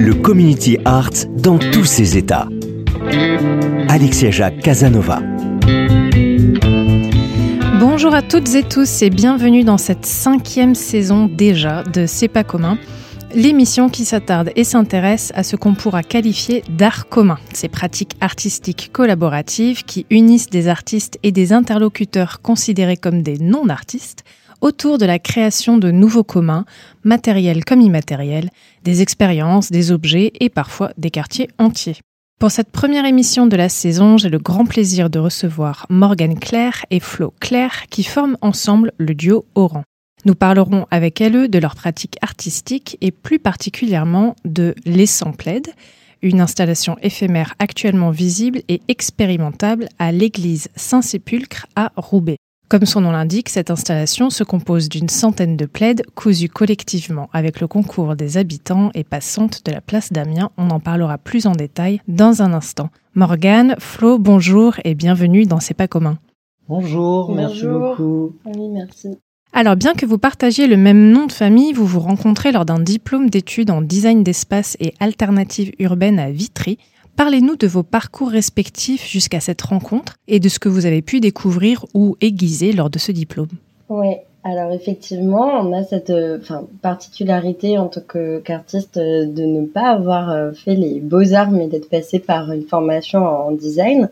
Le community art dans tous ses états. Alexia Jacques Casanova. Bonjour à toutes et tous et bienvenue dans cette cinquième saison déjà de C'est pas commun L'émission qui s'attarde et s'intéresse à ce qu'on pourra qualifier d'art commun, ces pratiques artistiques collaboratives qui unissent des artistes et des interlocuteurs considérés comme des non-artistes autour de la création de nouveaux communs, matériels comme immatériels, des expériences, des objets et parfois des quartiers entiers. Pour cette première émission de la saison, j'ai le grand plaisir de recevoir Morgane Claire et Flo Claire qui forment ensemble le duo Oran. Nous parlerons avec elles de leurs pratiques artistiques et plus particulièrement de l'Essampled, une installation éphémère actuellement visible et expérimentable à l'église Saint-Sépulcre à Roubaix. Comme son nom l'indique, cette installation se compose d'une centaine de plaides cousues collectivement avec le concours des habitants et passantes de la place d'Amiens. On en parlera plus en détail dans un instant. Morgane, Flo, bonjour et bienvenue dans C'est pas commun. Bonjour, merci beaucoup. Oui, merci. Alors bien que vous partagiez le même nom de famille, vous vous rencontrez lors d'un diplôme d'études en design d'espace et alternatives urbaines à Vitry. Parlez-nous de vos parcours respectifs jusqu'à cette rencontre et de ce que vous avez pu découvrir ou aiguiser lors de ce diplôme. Oui, alors effectivement, on a cette euh, particularité en tant qu'artiste euh, de ne pas avoir euh, fait les beaux-arts mais d'être passé par une formation en design.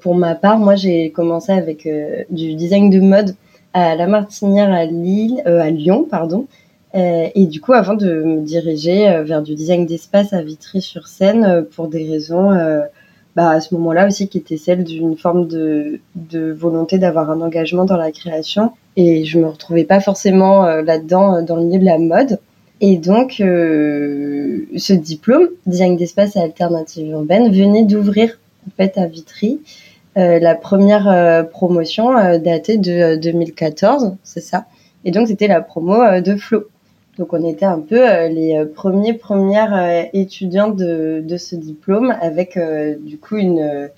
pour ma part, moi j'ai commencé avec du design de mode à la Martinière à à Lyon, pardon. Euh, et du coup, avant de me diriger euh, vers du design d'espace à Vitry-sur-Seine, pour des raisons, bah, à ce moment-là aussi, qui étaient celles d'une forme de, de volonté d'avoir un engagement dans la création. Et je me retrouvais pas forcément là-dedans dans le milieu de la mode. Et donc, ce diplôme, design d'espace et alternative urbaine, venait d'ouvrir en fait à Vitry. Euh, la première euh, promotion euh, datait de 2014, c'est ça. Et donc c'était la promo de Flo. Donc on était un peu les premiers premières étudiantes de, de, ce diplôme avec du coup une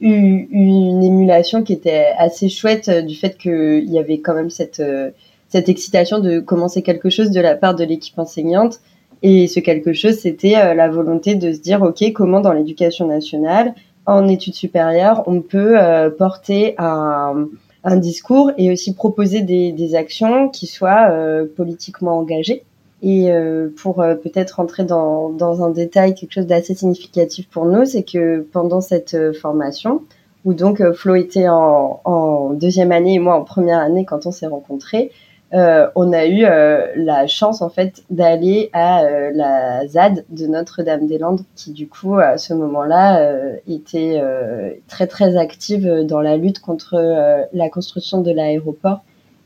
une émulation qui était assez chouette du fait qu'il y avait quand même cette cette excitation de commencer quelque chose de la part de l'équipe enseignante. Et ce quelque chose c'était la volonté de se dire ok comment dans l'éducation nationale en études supérieures, on peut euh, porter un, un, discours et aussi proposer des, des actions qui soient euh, politiquement engagées. Et euh, pour peut-être rentrer dans, dans, un détail, quelque chose d'assez significatif pour nous, c'est que pendant cette formation, où donc Flo était en, en, deuxième année et moi en première année quand on s'est rencontrés, euh, on a eu euh, la chance en fait d'aller à euh, la ZAD de Notre-Dame-des-Landes, qui du coup à ce moment-là était très très active dans la lutte contre la construction de l'aéroport.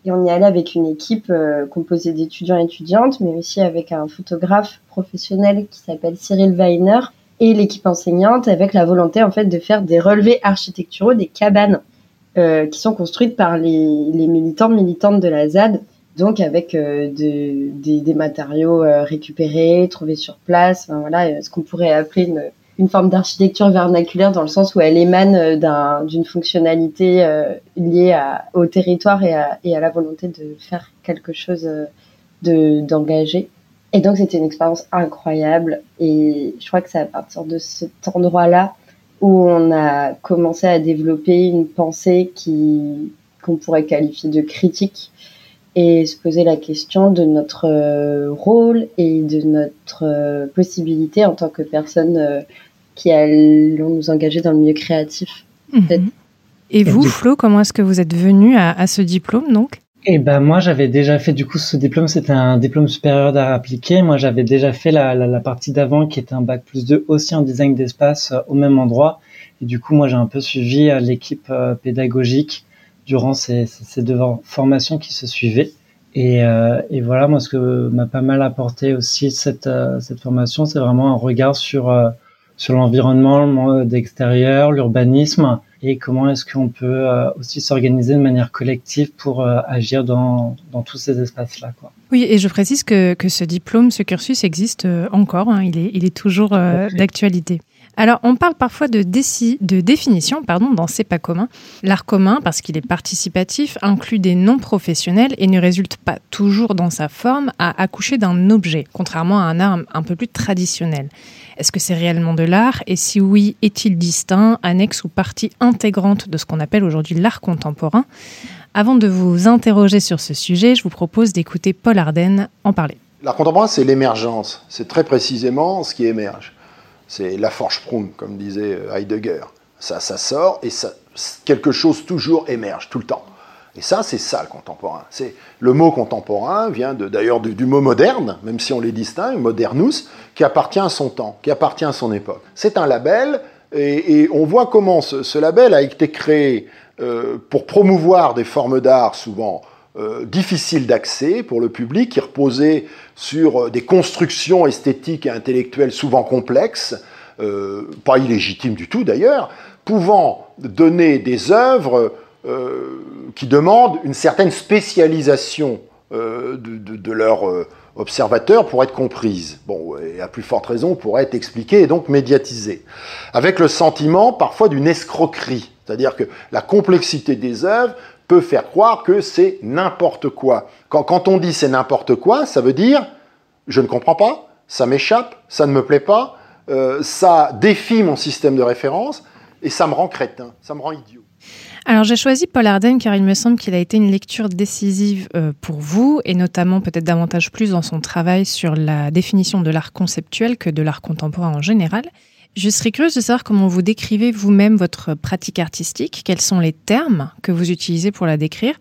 Et on y allait avec une équipe composée d'étudiants et étudiantes, mais aussi avec un photographe professionnel qui s'appelle Cyril Weiner et l'équipe enseignante avec la volonté en fait de faire des relevés architecturaux des cabanes qui sont construites par les, les militants militantes de la ZAD donc avec euh, de, des, matériaux euh, récupérés, trouvés sur place, enfin, voilà, euh, ce qu'on pourrait appeler une, forme d'architecture vernaculaire dans le sens où elle émane d'une fonctionnalité liée au territoire et à, la volonté de faire quelque chose de d'engagé. Et donc c'était une expérience incroyable et je crois que c'est à partir de cet endroit-là où on a commencé à développer une pensée qui qu'on pourrait qualifier de critique et se poser la question de notre euh, rôle et de notre euh, possibilité en tant que personne euh, qui allons nous engager dans le milieu créatif. Mhm. Et vous, Flo, comment est-ce que vous êtes venu à, ce diplôme donc? Eh ben moi j'avais déjà fait du coup ce diplôme c'était un diplôme supérieur d'art appliqué moi j'avais déjà fait la, la, partie d'avant qui était un bac plus 2 aussi en design d'espace au même endroit et du coup moi j'ai un peu suivi l'équipe pédagogique durant ces, ces, deux formations qui se suivaient. Et, euh, et, voilà, moi, ce que m'a pas mal apporté aussi cette, euh, cette formation, c'est vraiment un regard sur, euh, sur l'environnement d'extérieur, l'urbanisme, et comment est-ce qu'on peut aussi s'organiser de manière collective pour agir dans, dans tous ces espaces-là. Quoi. Oui, et je précise que, que ce diplôme, ce cursus existe encore, hein, il, est, il est toujours d'actualité. Alors, on parle parfois de, définition pardon, dans C'est pas commun. L'art commun, parce qu'il est participatif, inclut des noms professionnels et ne résulte pas toujours dans sa forme à accoucher d'un objet, contrairement à un art un peu plus traditionnel. Est-ce que c'est réellement de l'art? Et si oui, est-il distinct, annexe ou partie intégrante de ce qu'on appelle aujourd'hui l'art contemporain? Avant de vous interroger sur ce sujet, je vous propose d'écouter Paul Arden en parler. L'art contemporain, c'est l'émergence. C'est très précisément ce qui émerge. C'est la Forschprung, comme disait euh, Heidegger. Ça, ça sort et ça, quelque chose toujours émerge, tout le temps. Et ça, c'est ça le contemporain. C'est le mot contemporain vient d'ailleurs du, mot moderne, même si on les distingue, modernus, qui appartient à son temps, qui appartient à son époque. C'est un label et, on voit comment ce, label a été créé euh, pour promouvoir des formes d'art souvent euh, difficiles d'accès pour le public, qui reposaient sur euh, des constructions esthétiques et intellectuelles souvent complexes, euh, pas illégitimes du tout d'ailleurs, pouvant donner des œuvres qui demandent une certaine spécialisation de, leurs observateurs pour être comprises. Bon, et à plus forte raison pour être expliquées et donc médiatisées. Avec le sentiment parfois d'une escroquerie, c'est-à-dire que la complexité des œuvres peut faire croire que c'est n'importe quoi. Quand, on dit c'est n'importe quoi, ça veut dire je ne comprends pas, ça m'échappe, ça ne me plaît pas, euh, ça défie mon système de référence et ça me rend crétin, ça me rend idiot. Alors j'ai choisi Paul Arden car il me semble qu'il a été une lecture décisive euh, pour vous et notamment peut-être davantage plus dans son travail sur la définition de l'art conceptuel que de l'art contemporain en général. Je serais curieuse de savoir comment vous décrivez vous-même votre pratique artistique, quels sont les termes que vous utilisez pour la décrire,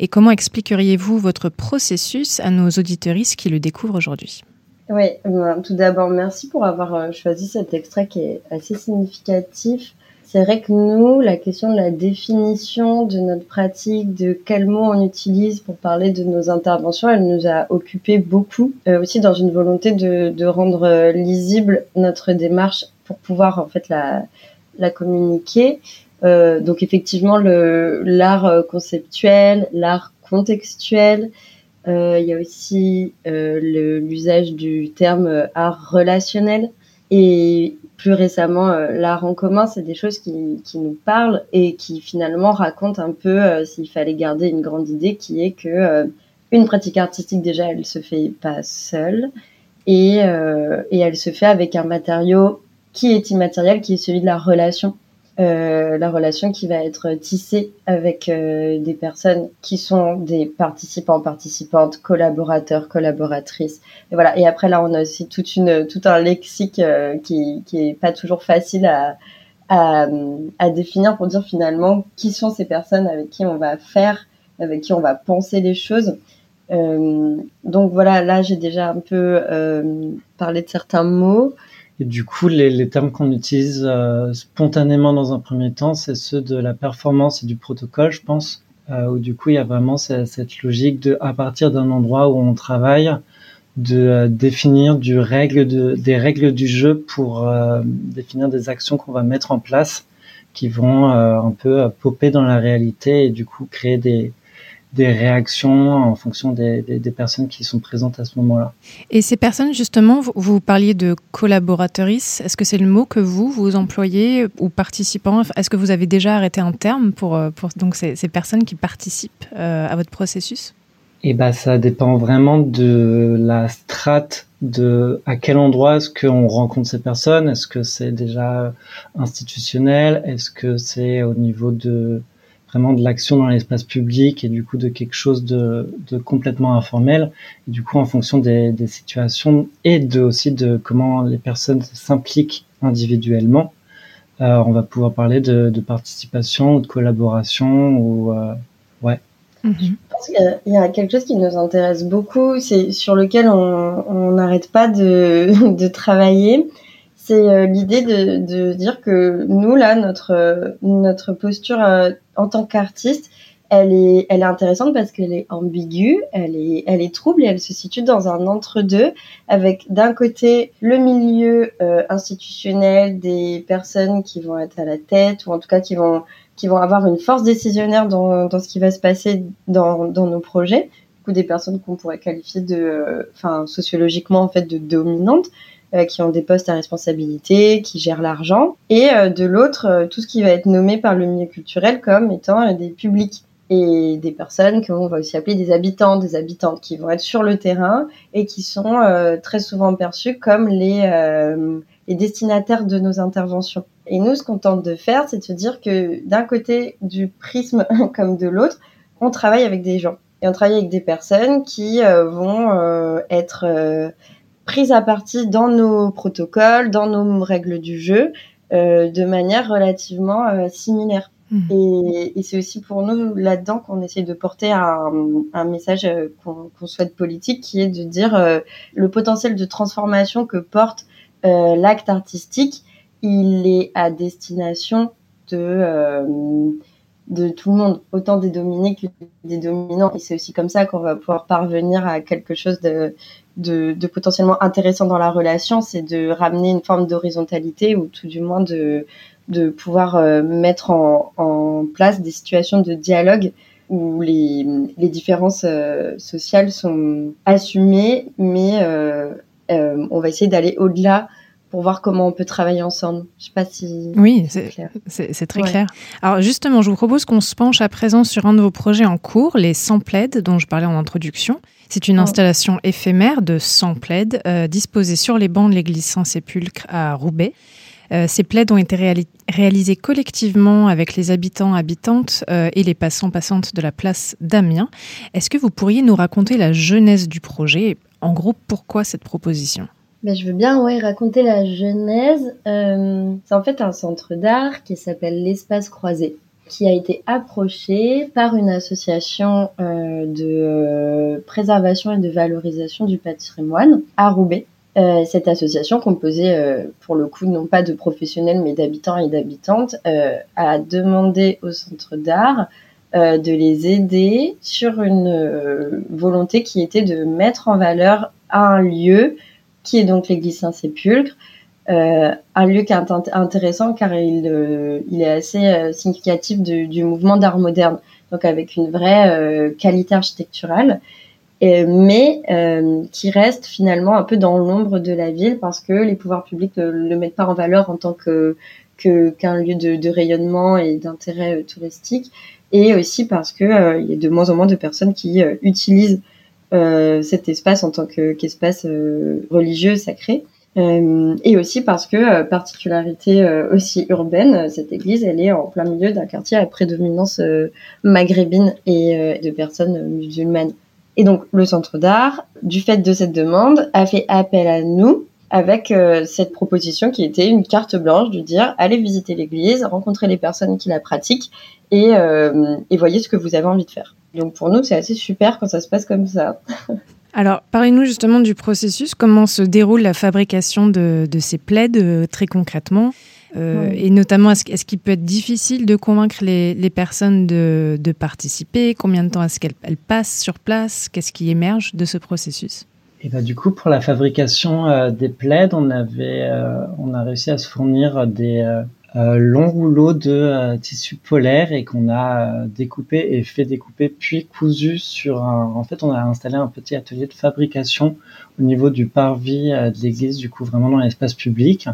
et comment expliqueriez-vous votre processus à nos auditeuristes qui le découvrent aujourd'hui? Oui, euh, tout d'abord, merci pour avoir euh, choisi cet extrait qui est assez significatif. C'est vrai que nous, la question de la définition de notre pratique, de quels mots on utilise pour parler de nos interventions, elle nous a occupé beaucoup, euh, aussi dans une volonté de, de rendre lisible notre démarche pour pouvoir en fait la, communiquer. Euh, donc effectivement, le l'art euh, conceptuel, l'art contextuel, euh, il y a aussi l'usage du terme art relationnel et plus récemment l'art en commun. C'est des choses qui, qui nous parlent et qui finalement racontent un peu s'il fallait garder une grande idée qui est que une pratique artistique déjà elle se fait pas seule et, et elle se fait avec un matériau qui est immatériel, qui est celui de la relation. Euh, la relation qui va être tissée avec euh, des personnes qui sont des participants, participantes, collaborateurs, collaboratrices. Et voilà. Et après là, on a aussi toute une, tout un lexique euh, qui, qui est pas toujours facile à, à, à, définir pour dire finalement qui sont ces personnes avec qui on va faire, avec qui on va penser les choses. Euh, donc voilà, là j'ai déjà un peu parlé de certains mots. Et du coup, les, les termes qu'on utilise euh, spontanément dans un premier temps, c'est ceux de la performance et du protocole, je pense, euh, où du coup, il y a vraiment cette, cette logique de, à partir d'un endroit où on travaille, de euh, définir du règle de, des règles du jeu pour euh, définir des actions qu'on va mettre en place qui vont un peu popper dans la réalité et du coup créer des, des réactions en fonction des, des, personnes qui sont présentes à ce moment-là. Et ces personnes, justement, vous, vous parliez de collaboratrices. Est-ce que c'est le mot que vous, vous employez ou participants? Est-ce que vous avez déjà arrêté un terme pour, euh, pour donc ces, ces personnes qui participent euh, à votre processus? Eh ben, ça dépend vraiment de la strate de à quel endroit est-ce qu'on rencontre ces personnes Est-ce que c'est déjà institutionnel? Est-ce que c'est au niveau de vraiment de l'action dans l'espace public et du coup de quelque chose de, de complètement informel. Et du coup, en fonction des, des situations et de aussi de comment les personnes s'impliquent individuellement, euh, on va pouvoir parler de, de, participation ou de collaboration ou euh, ouais. Mhm. Je pense qu'il y a quelque chose qui nous intéresse beaucoup, c'est sur lequel on n'arrête pas de, de travailler c'est euh, l'idée de, de, dire que nous là notre notre posture euh, en tant qu'artiste elle est elle est intéressante parce qu'elle est ambiguë elle est elle est trouble et elle se situe dans un entre deux avec d'un côté le milieu euh, institutionnel des personnes qui vont être à la tête ou en tout cas qui vont qui vont avoir une force décisionnaire dans, dans ce qui va se passer dans, dans nos projets. Ou des personnes qu'on pourrait qualifier de enfin sociologiquement en fait de dominantes euh, qui ont des postes à responsabilité, qui gèrent l'argent, et euh, de l'autre, euh, tout ce qui va être nommé par le milieu culturel comme étant des publics et des personnes qu'on va aussi appeler des habitants, des habitantes, qui vont être sur le terrain et qui sont très souvent perçus comme les, les destinataires de nos interventions. Et nous, ce qu'on tente de faire, c'est de se dire que d'un côté du prisme comme de l'autre, on travaille avec des gens. Et on travaille avec des personnes qui vont être prise à partie dans nos protocoles, dans nos règles du jeu, euh, de manière relativement euh, similaire. Hmm. Et, et c'est aussi pour nous là-dedans qu'on essaie de porter un, un message euh, qu'on souhaite politique, qui est de dire euh, le potentiel de transformation que porte euh, l'acte artistique, il est à destination de de tout le monde, autant des dominés que des dominants. Et c'est aussi comme ça qu'on va pouvoir parvenir à quelque chose de, de, de, potentiellement intéressant dans la relation, c'est de ramener une forme d'horizontalité ou tout du moins de, de pouvoir euh, mettre en, en, place des situations de dialogue où les, les différences euh, sociales sont assumées, mais euh, on va essayer d'aller au-delà pour voir comment on peut travailler ensemble. Je sais pas si oui, c'est très clair. Alors justement, je vous propose qu'on se penche à présent sur un de vos projets en cours, les 100 plaides dont je parlais en introduction. C'est une installation éphémère de 100 plaides euh, disposées sur les bancs de l'église Saint-Sépulcre à Roubaix. Euh, ces plaides ont été réali réalisées collectivement avec les habitants, habitantes euh, et les passants, passantes de la place d'Amiens. Est-ce que vous pourriez nous raconter la genèse du projet En gros, pourquoi cette proposition? Ben, je veux bien ouais, raconter la genèse. Euh, c'est en fait un centre d'art qui s'appelle l'Espace Croisé, qui a été approché par une association euh, de euh, préservation et de valorisation du patrimoine à Roubaix. Euh, cette association, composée pour le coup non pas de professionnels mais d'habitants et d'habitantes, a demandé au centre d'art de les aider sur une volonté qui était de mettre en valeur un lieu qui est donc l'église Saint-Sépulcre. Euh, un lieu qui est intéressant car il, euh, il est assez euh, significatif de, du mouvement d'art moderne, donc avec une vraie euh, qualité architecturale, et, mais qui reste finalement un peu dans l'ombre de la ville parce que les pouvoirs publics ne le mettent pas en valeur en tant que qu'un lieu de, de, rayonnement et d'intérêt touristique, et aussi parce que il y a de moins en moins de personnes qui utilisent euh, cet espace en tant qu'espace euh, religieux sacré. Euh, et aussi parce que, particularité aussi urbaine, cette église, elle est en plein milieu d'un quartier à prédominance maghrébine et de personnes musulmanes. Et donc, le centre d'art, du fait de cette demande, a fait appel à nous avec cette proposition qui était une carte blanche de dire allez visiter l'église, rencontrer les personnes qui la pratiquent et, et voyez ce que vous avez envie de faire. Donc pour nous, c'est assez super quand ça se passe comme ça. Alors, parlez-nous justement du processus, comment se déroule la fabrication de, de ces plaides euh, très concrètement euh. Et notamment, est-ce, est qu'il peut être difficile de convaincre les, les personnes de, de, participer? Combien de temps est-ce qu'elles passent sur place? Qu'est-ce qui émerge de ce processus? Et bah, du coup, pour la fabrication euh, des plaides, on avait, euh, on a réussi à se fournir des, long rouleau de euh, tissu polaire et qu'on a euh, découpé et fait découper puis cousu sur un. En fait, on a installé un petit atelier de fabrication au niveau du parvis de l'église, du coup vraiment dans l'espace public.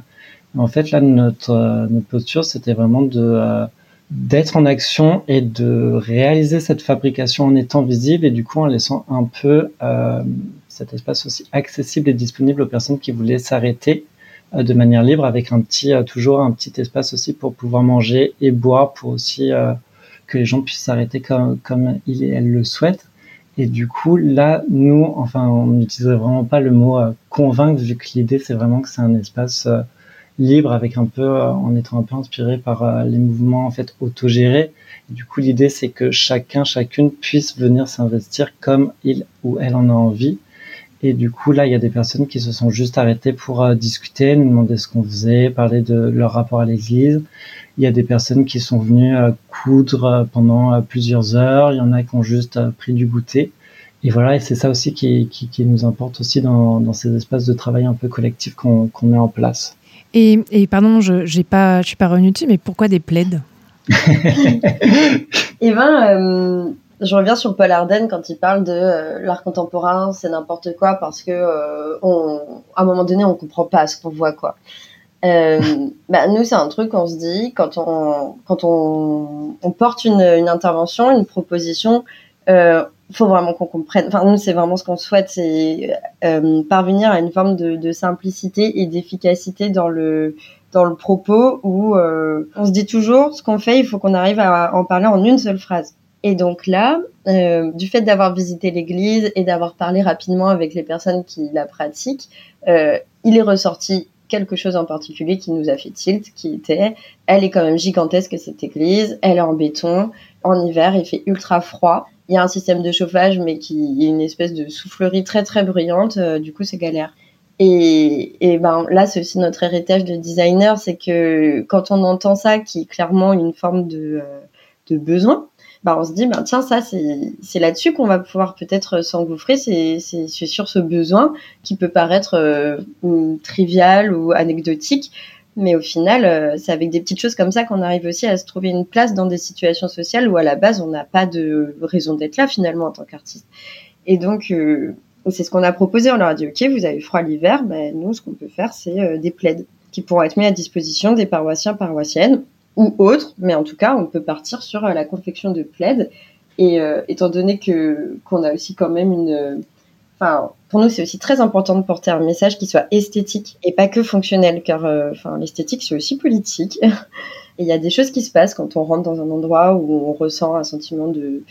En fait, là, notre, notre posture, c'était vraiment de d'être en action et de réaliser cette fabrication en étant visible et du coup en laissant un peu euh, cet espace aussi accessible et disponible aux personnes qui voulaient s'arrêter euh, de manière libre avec un petit euh, toujours un petit espace aussi pour pouvoir manger et boire pour aussi euh, que les gens puissent s'arrêter comme, comme il et elle le souhaitent. Et du coup, là, nous, enfin, on n'utiliserait vraiment pas le mot euh, convaincre, vu que l'idée, c'est vraiment que c'est un espace euh, libre, avec un peu, euh, en étant un peu inspiré par les mouvements en fait autogérés. du coup, l'idée, c'est que chacun, chacune puisse venir s'investir comme il ou elle en a envie. Et du coup, là, il y a des personnes qui se sont juste arrêtées pour discuter, nous demander ce qu'on faisait, parler de leur rapport à l'Église. Il y a des personnes qui sont venues coudre pendant plusieurs heures. Il y en a qui ont juste pris du goûter. Et voilà, et c'est ça aussi qui, qui, nous importe aussi dans, dans, ces espaces de travail un peu collectifs qu'on met en place. Et, et pardon, je ne pas, je suis pas revenue dessus, mais pourquoi des plaides? Eh ben, euh, je reviens sur Paul Arden quand il parle de euh, l'art contemporain, c'est n'importe quoi parce que euh, on, à un moment donné, on comprend pas ce qu'on voit, quoi. bah, nous, c'est un truc qu'on se dit quand on quand on, on porte une, une, intervention, une proposition. Euh, faut vraiment qu'on comprenne. Enfin, nous, c'est vraiment ce qu'on souhaite, c'est euh, parvenir à une forme de, de simplicité et d'efficacité dans le dans le propos où euh, on se dit toujours ce qu'on fait, il faut qu'on arrive à en parler en une seule phrase. Et donc là, euh, du fait d'avoir visité l'église et d'avoir parlé rapidement avec les personnes qui la pratiquent, euh, il est ressorti quelque chose en particulier qui nous a fait tilt, qui était, elle est quand même gigantesque cette église, elle est en béton, en hiver il fait ultra froid, il y a un système de chauffage, mais qui est une espèce de soufflerie très très bruyante. Euh, du coup, c'est galère. Et, et ben là, c'est aussi notre héritage de designer, c'est que quand on entend ça, qui est clairement une forme de, de besoin, ben on se dit, ben tiens, ça, c'est là-dessus qu'on va pouvoir peut-être s'engouffrer, c'est sur ce besoin qui peut paraître euh, trivial ou anecdotique, mais au final, euh, c'est avec des petites choses comme ça qu'on arrive aussi à se trouver une place dans des situations sociales où à la base, on n'a pas de raison d'être là finalement en tant qu'artiste. Et donc, euh, c'est ce qu'on a proposé. On leur a dit, OK, vous avez froid l'hiver, ben, nous, ce qu'on peut faire, c'est euh, des plaids qui pourront être mis à disposition des paroissiens, paroissiennes ou autres. Mais en tout cas, on peut partir sur la confection de plaids. Et étant donné que qu'on a aussi quand même une enfin, pour nous, c'est aussi très important de porter un message qui soit esthétique et pas que fonctionnel, car euh, enfin, l'esthétique, c'est aussi politique. et il y a des choses qui se passent quand on rentre dans un endroit où on ressent un sentiment de,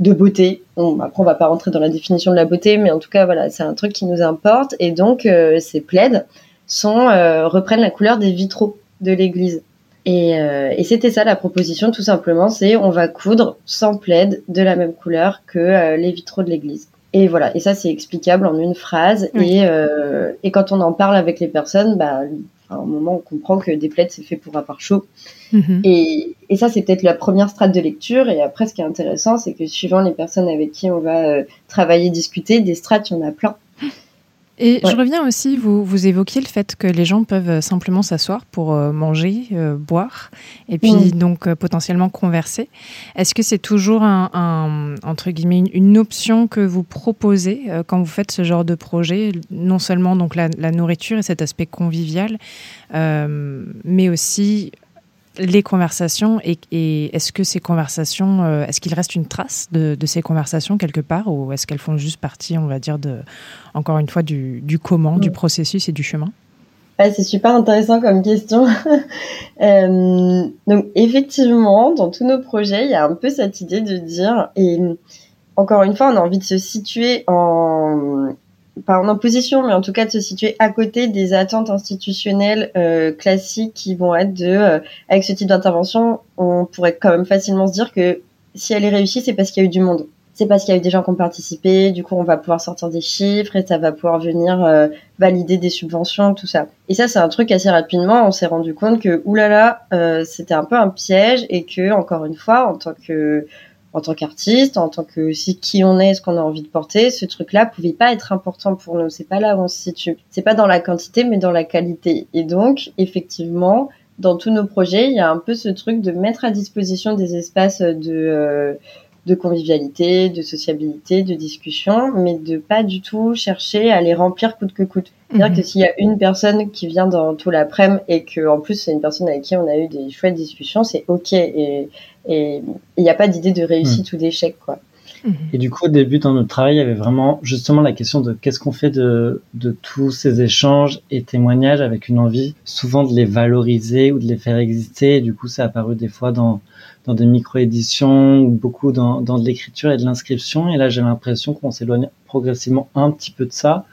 de beauté. On, après, on va pas rentrer dans la définition de la beauté, mais en tout cas, voilà, c'est un truc qui nous importe. Et donc, euh, ces plaids sont, euh, reprennent la couleur des vitraux de l'église. Et, et c'était ça la proposition, tout simplement, c'est on va coudre sans plaid de la même couleur que les vitraux de l'église. Et voilà, et ça c'est explicable en une phrase. Et, euh, et quand on en parle avec les personnes, bah, à un moment on comprend que des plaids c'est fait pour avoir chaud. Mhm. Et, et, ça c'est peut-être la première strate de lecture. Et après ce qui est intéressant, c'est que suivant les personnes avec qui on va euh, travailler, discuter, des strates, il y en a plein. Et je reviens aussi, vous, vous évoquiez le fait que les gens peuvent euh, simplement s'asseoir pour euh, manger, euh, boire, et puis donc potentiellement converser. Est-ce que c'est toujours un, entre guillemets une, option que vous proposez quand vous faites ce genre de projet, non seulement donc la, la nourriture et cet aspect convivial, mais aussi les conversations et, est-ce que ces conversations, euh, est-ce qu'il reste une trace de, ces conversations quelque part ou est-ce qu'elles font juste partie, on va dire, de, encore une fois, du, comment, du mm. processus et du chemin? C'est super intéressant comme question. Euh, donc effectivement, dans tous nos projets, il y a un peu cette idée de dire, et encore une fois, on a envie de se situer en, pas en opposition, mais en tout cas de se situer à côté des attentes institutionnelles euh, classiques qui vont être de, euh, avec ce type d'intervention, on pourrait quand même facilement se dire que si elle est réussie, c'est parce qu'il y a eu du monde. C'est parce qu'il y a eu des gens qui ont participé, du coup on va pouvoir sortir des chiffres et ça va pouvoir venir euh, valider des subventions, tout ça. Et ça c'est un truc assez rapidement, on s'est rendu compte que oulala, euh, c'était un peu un piège et que encore une fois, en tant que en tant qu'artiste, en tant que si qui on est, ce qu'on a envie de porter, ce truc-là pouvait pas être important pour nous. C'est pas là où on se situe. C'est pas dans la quantité, mais dans la qualité. Et donc, effectivement, dans tous nos projets, il y a un peu ce truc de mettre à disposition des espaces de euh, de convivialité, de sociabilité, de discussion, mais de pas du tout chercher à les remplir coûte que coûte. C'est-à-dire mhm. que s'il y a une personne qui vient dans tout l'après-midi et que en plus c'est une personne avec qui on a eu des chouettes discussions, c'est ok et il n'y a pas d'idée de réussite mhm. ou d'échec quoi. Mhm. Et du coup, au début, dans notre travail, il y avait vraiment justement la question de qu'est-ce qu'on fait de, de tous ces échanges et témoignages avec une envie souvent de les valoriser ou de les faire exister. Et du coup, ça a apparu des fois dans, dans des micro-éditions ou beaucoup dans, dans de l'écriture et de l'inscription. Et là, j'ai l'impression qu'on s'éloigne progressivement un petit peu de ça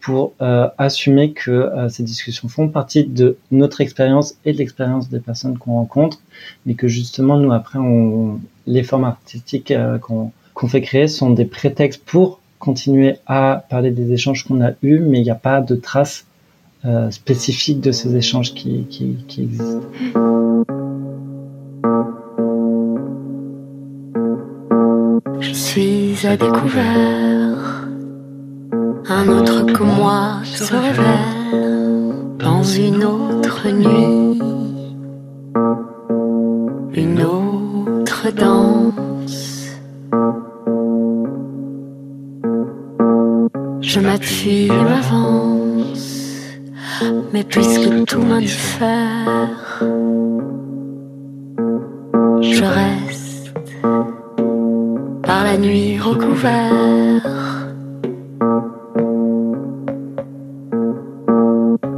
pour euh, assumer que euh, ces discussions font partie de notre expérience et de l'expérience des personnes qu'on rencontre, mais que justement, nous, après, on, les formes artistiques euh, qu'on fait créer sont des prétextes pour continuer à parler des échanges qu'on a eus, mais il n'y a pas de traces euh, spécifiques de ces échanges qui, qui, qui existent. Suis à découvert, un autre que moi se révèle dans une autre nuit, une autre danse. Je m'appuie, m'avance, mais puisque tout m'indiffère,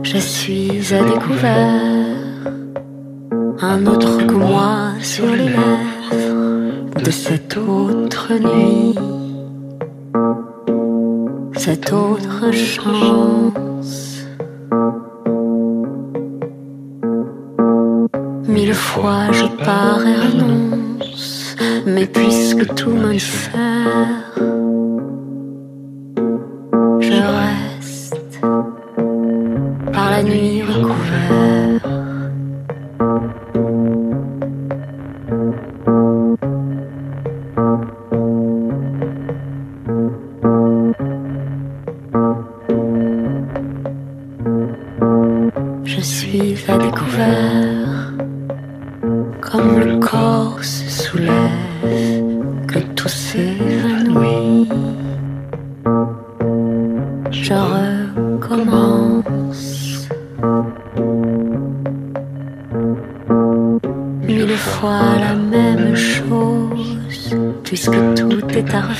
Je suis à découvert, un autre que moi sur les lèvres de cette autre nuit, cette autre chance. Mille fois je pars et renonce, mais puisque tout m'indiffère, je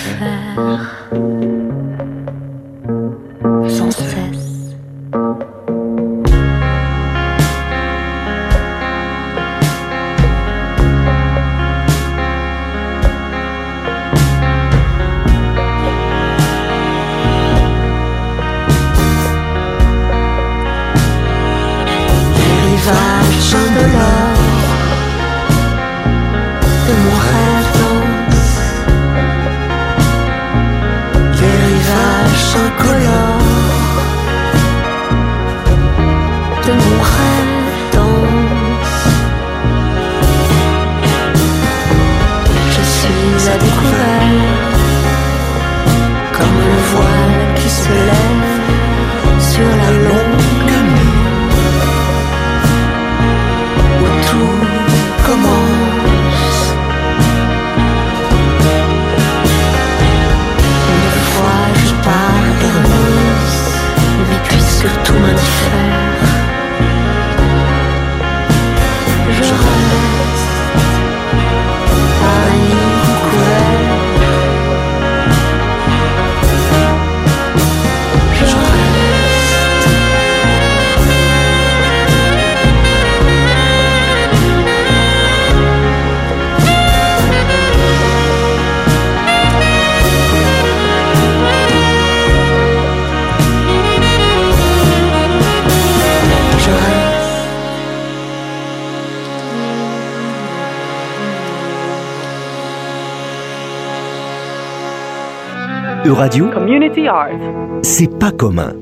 est Euradio, Community Art. c'est pas commun.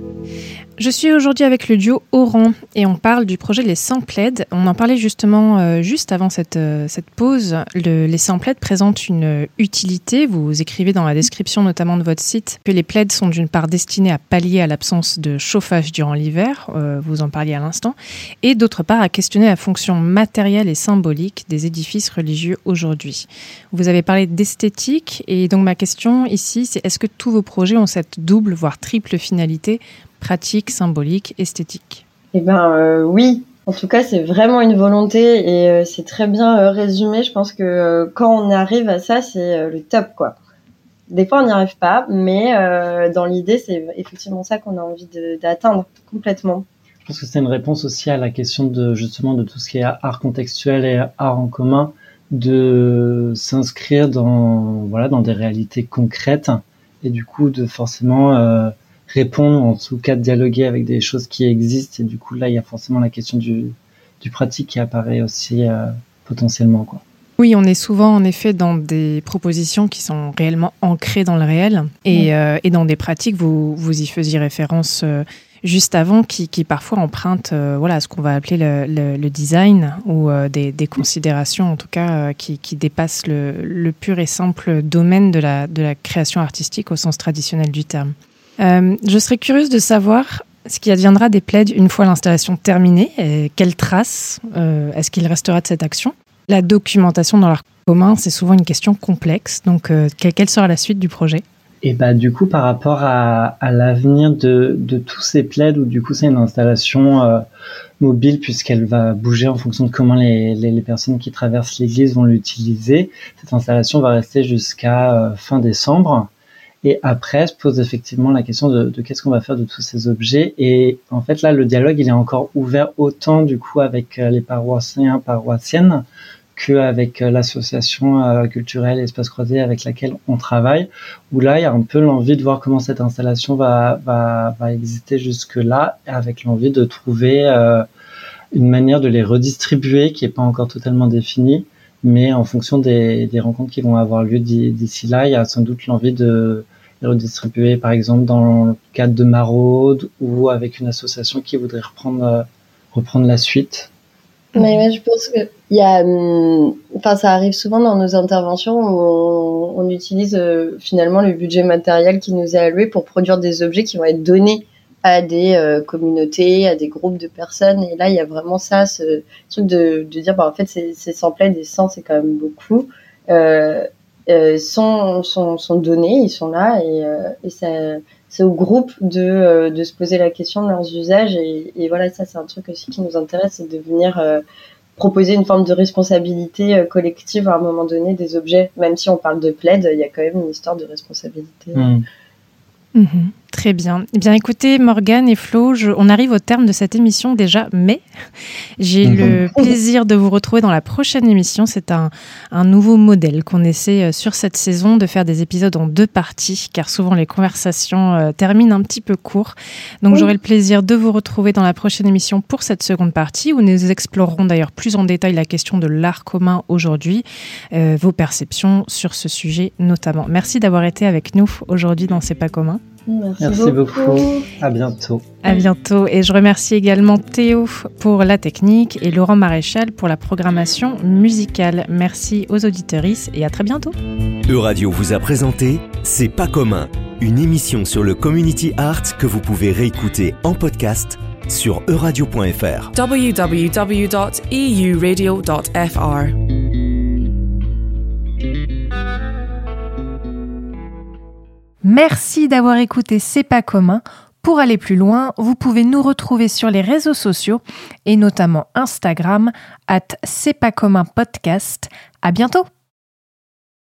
Je suis aujourd'hui avec le duo Oran et on parle du projet Les 100 plaids. On en parlait justement euh, juste avant cette, euh, pause. Le- les 100 plaids présentent une utilité. Vous écrivez dans la description notamment de votre site que les plaids sont d'une part destinés à pallier à l'absence de chauffage durant l'hiver, euh, vous en parliez à l'instant, et d'autre part à questionner la fonction matérielle et symbolique des édifices religieux aujourd'hui. Vous avez parlé d'esthétique et donc ma question ici c'est est-ce que tous vos projets ont cette double voire triple finalité pratique, symbolique, esthétique. Eh ben euh, oui, en tout cas c'est vraiment une volonté et euh, c'est très bien euh, résumé. Je pense que euh, quand on arrive à ça, c'est euh, le top quoi. Des fois on n'y arrive pas, mais euh, dans l'idée c'est effectivement ça qu'on a envie d'atteindre complètement. Je pense que c'est une réponse aussi à la question de justement de tout ce qui est art contextuel et art en commun, de s'inscrire dans voilà dans des réalités concrètes et du coup de forcément euh, répondre en tout cas dialoguer avec des choses qui existent et du coup là il y a forcément la question du, du pratique qui apparaît aussi euh, potentiellement quoi. Oui, on est souvent en effet dans des propositions qui sont réellement ancrées dans le réel et, euh, et dans des pratiques, vous, vous y faisiez référence euh, juste avant, qui, qui parfois empruntent voilà, ce qu'on va appeler le, le, le design ou des, des, considérations en tout cas qui, qui, dépassent le, le, pur et simple domaine de la, de la création artistique au sens traditionnel du terme. Je serais curieuse de savoir ce qui adviendra des plaids une fois l'installation terminée et quelles traces est-ce qu'il restera de cette action? La documentation dans l'art commun, c'est souvent une question complexe. Donc, euh, quelle, sera la suite du projet? Et bah, du coup, par rapport à, l'avenir de, tous ces plaids, où du coup, c'est une installation euh, mobile puisqu'elle va bouger en fonction de comment les, personnes qui traversent l'église vont l'utiliser. Cette installation va rester jusqu'à euh, fin décembre. Et après, se pose effectivement la question de, de qu'est-ce qu'on va faire de tous ces objets. Et en fait, là, le dialogue, il est encore ouvert autant du coup avec les paroissiens, paroissiennes, qu'avec l'association euh, culturelle Espace Croisé avec laquelle on travaille, où là, il y a un peu l'envie de voir comment cette installation va, va, va exister jusque-là, avec l'envie de trouver euh, une manière de les redistribuer qui n'est pas encore totalement définie, mais en fonction des, des rencontres qui vont avoir lieu d'ici là, il y a sans doute l'envie de les redistribuer, par exemple, dans le cadre de Maraude ou avec une association qui voudrait reprendre, reprendre la suite. Mais ouais, je pense que il y a, enfin, ça arrive souvent dans nos interventions où on, on utilise euh, finalement le budget matériel qui nous est alloué pour produire des objets qui vont être donnés à des euh, communautés, à des groupes de personnes. Et là, il y a vraiment ça, ce truc de, de dire, bah, en fait, ces, ces 100 plaies, des 100, c'est quand même beaucoup, euh, euh, sont, sont, sont donnés, ils sont là, et, euh, et ça, c'est au groupe de, euh, de se poser la question de leurs usages. Et, et voilà, ça, c'est un truc aussi qui nous intéresse, c'est de venir proposer une forme de responsabilité collective à un moment donné des objets. Même si on parle de plaid, il y a quand même une histoire de responsabilité. Mmh. Mmh. Très bien. Eh bien, écoutez, Morgane et Flo, je, on arrive au terme de cette émission déjà, mais j'ai mmh. le plaisir de vous retrouver dans la prochaine émission. C'est un, un nouveau modèle qu'on essaie sur cette saison de faire des épisodes en deux parties, car souvent les conversations euh, terminent un petit peu court. Donc, oui. j'aurai le plaisir de vous retrouver dans la prochaine émission pour cette seconde partie, où nous explorerons d'ailleurs plus en détail la question de l'art commun aujourd'hui, euh, vos perceptions sur ce sujet notamment. Merci d'avoir été avec nous aujourd'hui dans C'est pas commun. Merci, Merci beaucoup. beaucoup. À bientôt. À bientôt. Et je remercie également Théo pour la technique et Laurent Maréchal pour la programmation musicale. Merci aux auditeuristes et à très bientôt. Euradio vous a présenté C'est pas commun, une émission sur le community art que vous pouvez réécouter en podcast sur euradio.fr. www.euradio.fr Merci d'avoir écouté C'est pas commun. Pour aller plus loin, vous pouvez nous retrouver sur les réseaux sociaux et notamment Instagram at C'est pas commun podcast. À bientôt!